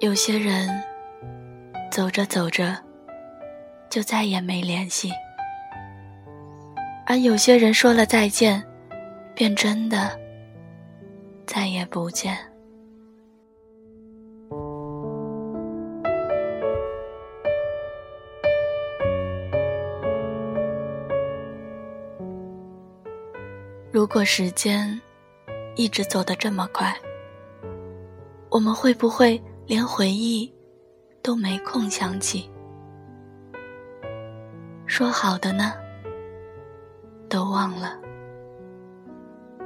有些人走着走着就再也没联系，而有些人说了再见，便真的再也不见。如果时间一直走得这么快，我们会不会连回忆都没空想起？说好的呢，都忘了。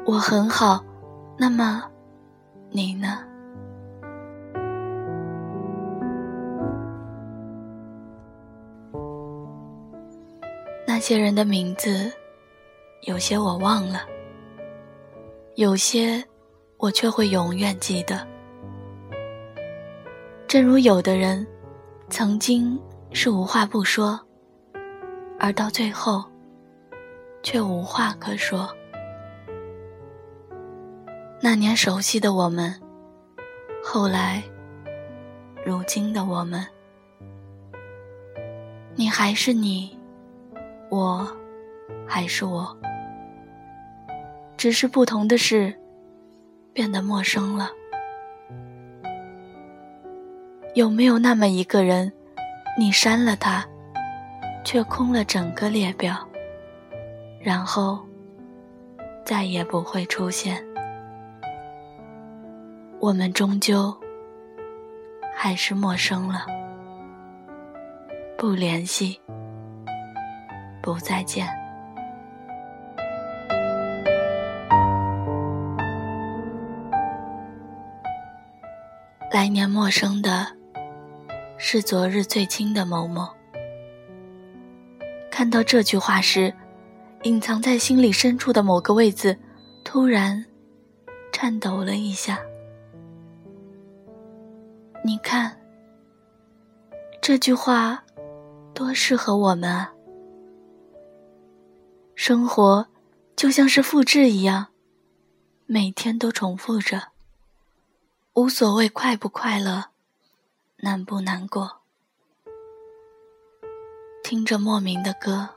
我很好，那么你呢？那些人的名字，有些我忘了。有些，我却会永远记得。正如有的人，曾经是无话不说，而到最后，却无话可说。那年熟悉的我们，后来，如今的我们，你还是你，我，还是我。只是不同的是，变得陌生了。有没有那么一个人，你删了他，却空了整个列表，然后再也不会出现？我们终究还是陌生了，不联系，不再见。来年陌生的，是昨日最亲的某某。看到这句话时，隐藏在心里深处的某个位子，突然颤抖了一下。你看，这句话多适合我们啊！生活就像是复制一样，每天都重复着。无所谓快不快乐，难不难过。听着莫名的歌，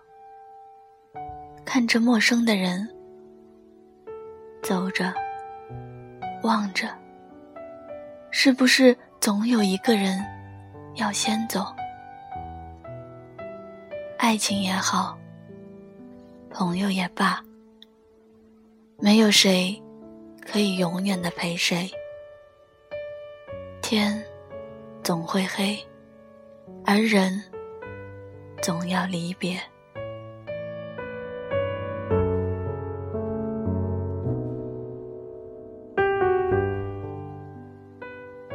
看着陌生的人，走着，望着，是不是总有一个人要先走？爱情也好，朋友也罢，没有谁可以永远的陪谁。天总会黑，而人总要离别。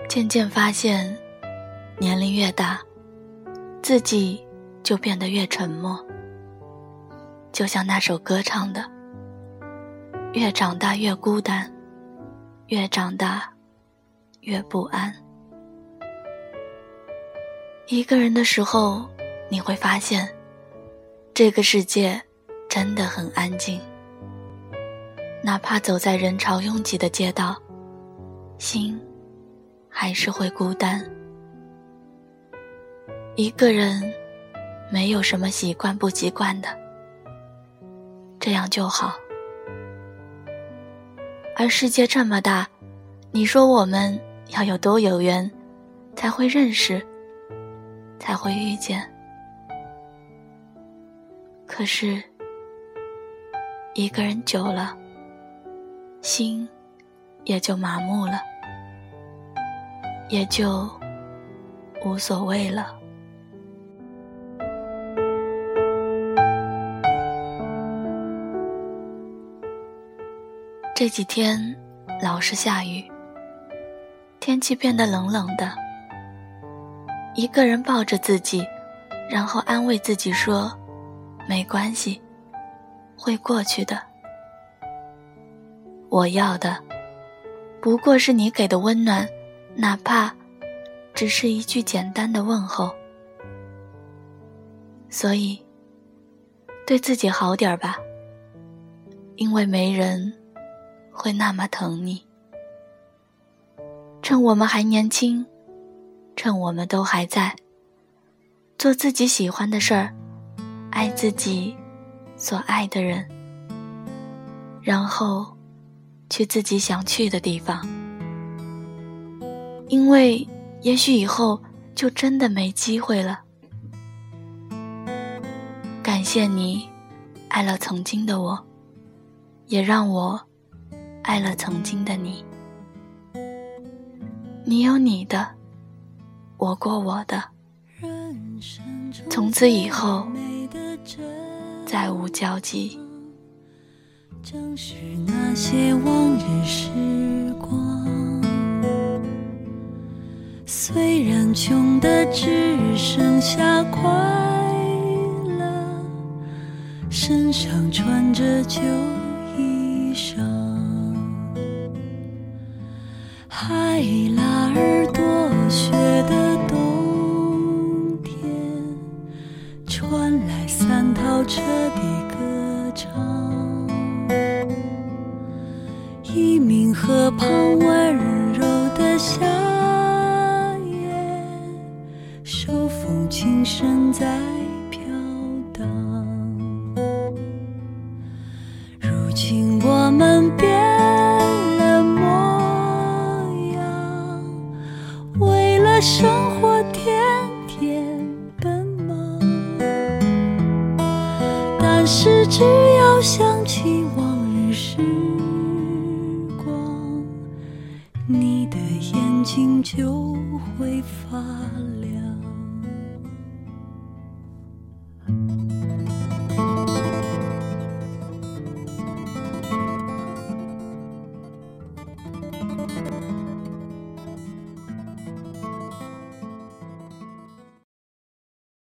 渐渐发现，年龄越大，自己就变得越沉默。就像那首歌唱的：“越长大越孤单，越长大。”越不安。一个人的时候，你会发现，这个世界真的很安静。哪怕走在人潮拥挤的街道，心还是会孤单。一个人没有什么习惯不习惯的，这样就好。而世界这么大，你说我们。要有多有缘，才会认识，才会遇见。可是，一个人久了，心也就麻木了，也就无所谓了。这几天老是下雨。天气变得冷冷的，一个人抱着自己，然后安慰自己说：“没关系，会过去的。”我要的，不过是你给的温暖，哪怕只是一句简单的问候。所以，对自己好点吧，因为没人会那么疼你。趁我们还年轻，趁我们都还在，做自己喜欢的事儿，爱自己所爱的人，然后去自己想去的地方。因为也许以后就真的没机会了。感谢你，爱了曾经的我，也让我爱了曾经的你。你有你的，我过我的，从此以后再无交集。正是那些往日时光，虽然穷的只剩下快乐。身上穿着旧衣裳，海拉河旁温柔的夏夜，手风琴声在飘荡。如今我们变了模样，为了。生活天天奔忙，但是只要想起往日时眼睛就会发亮。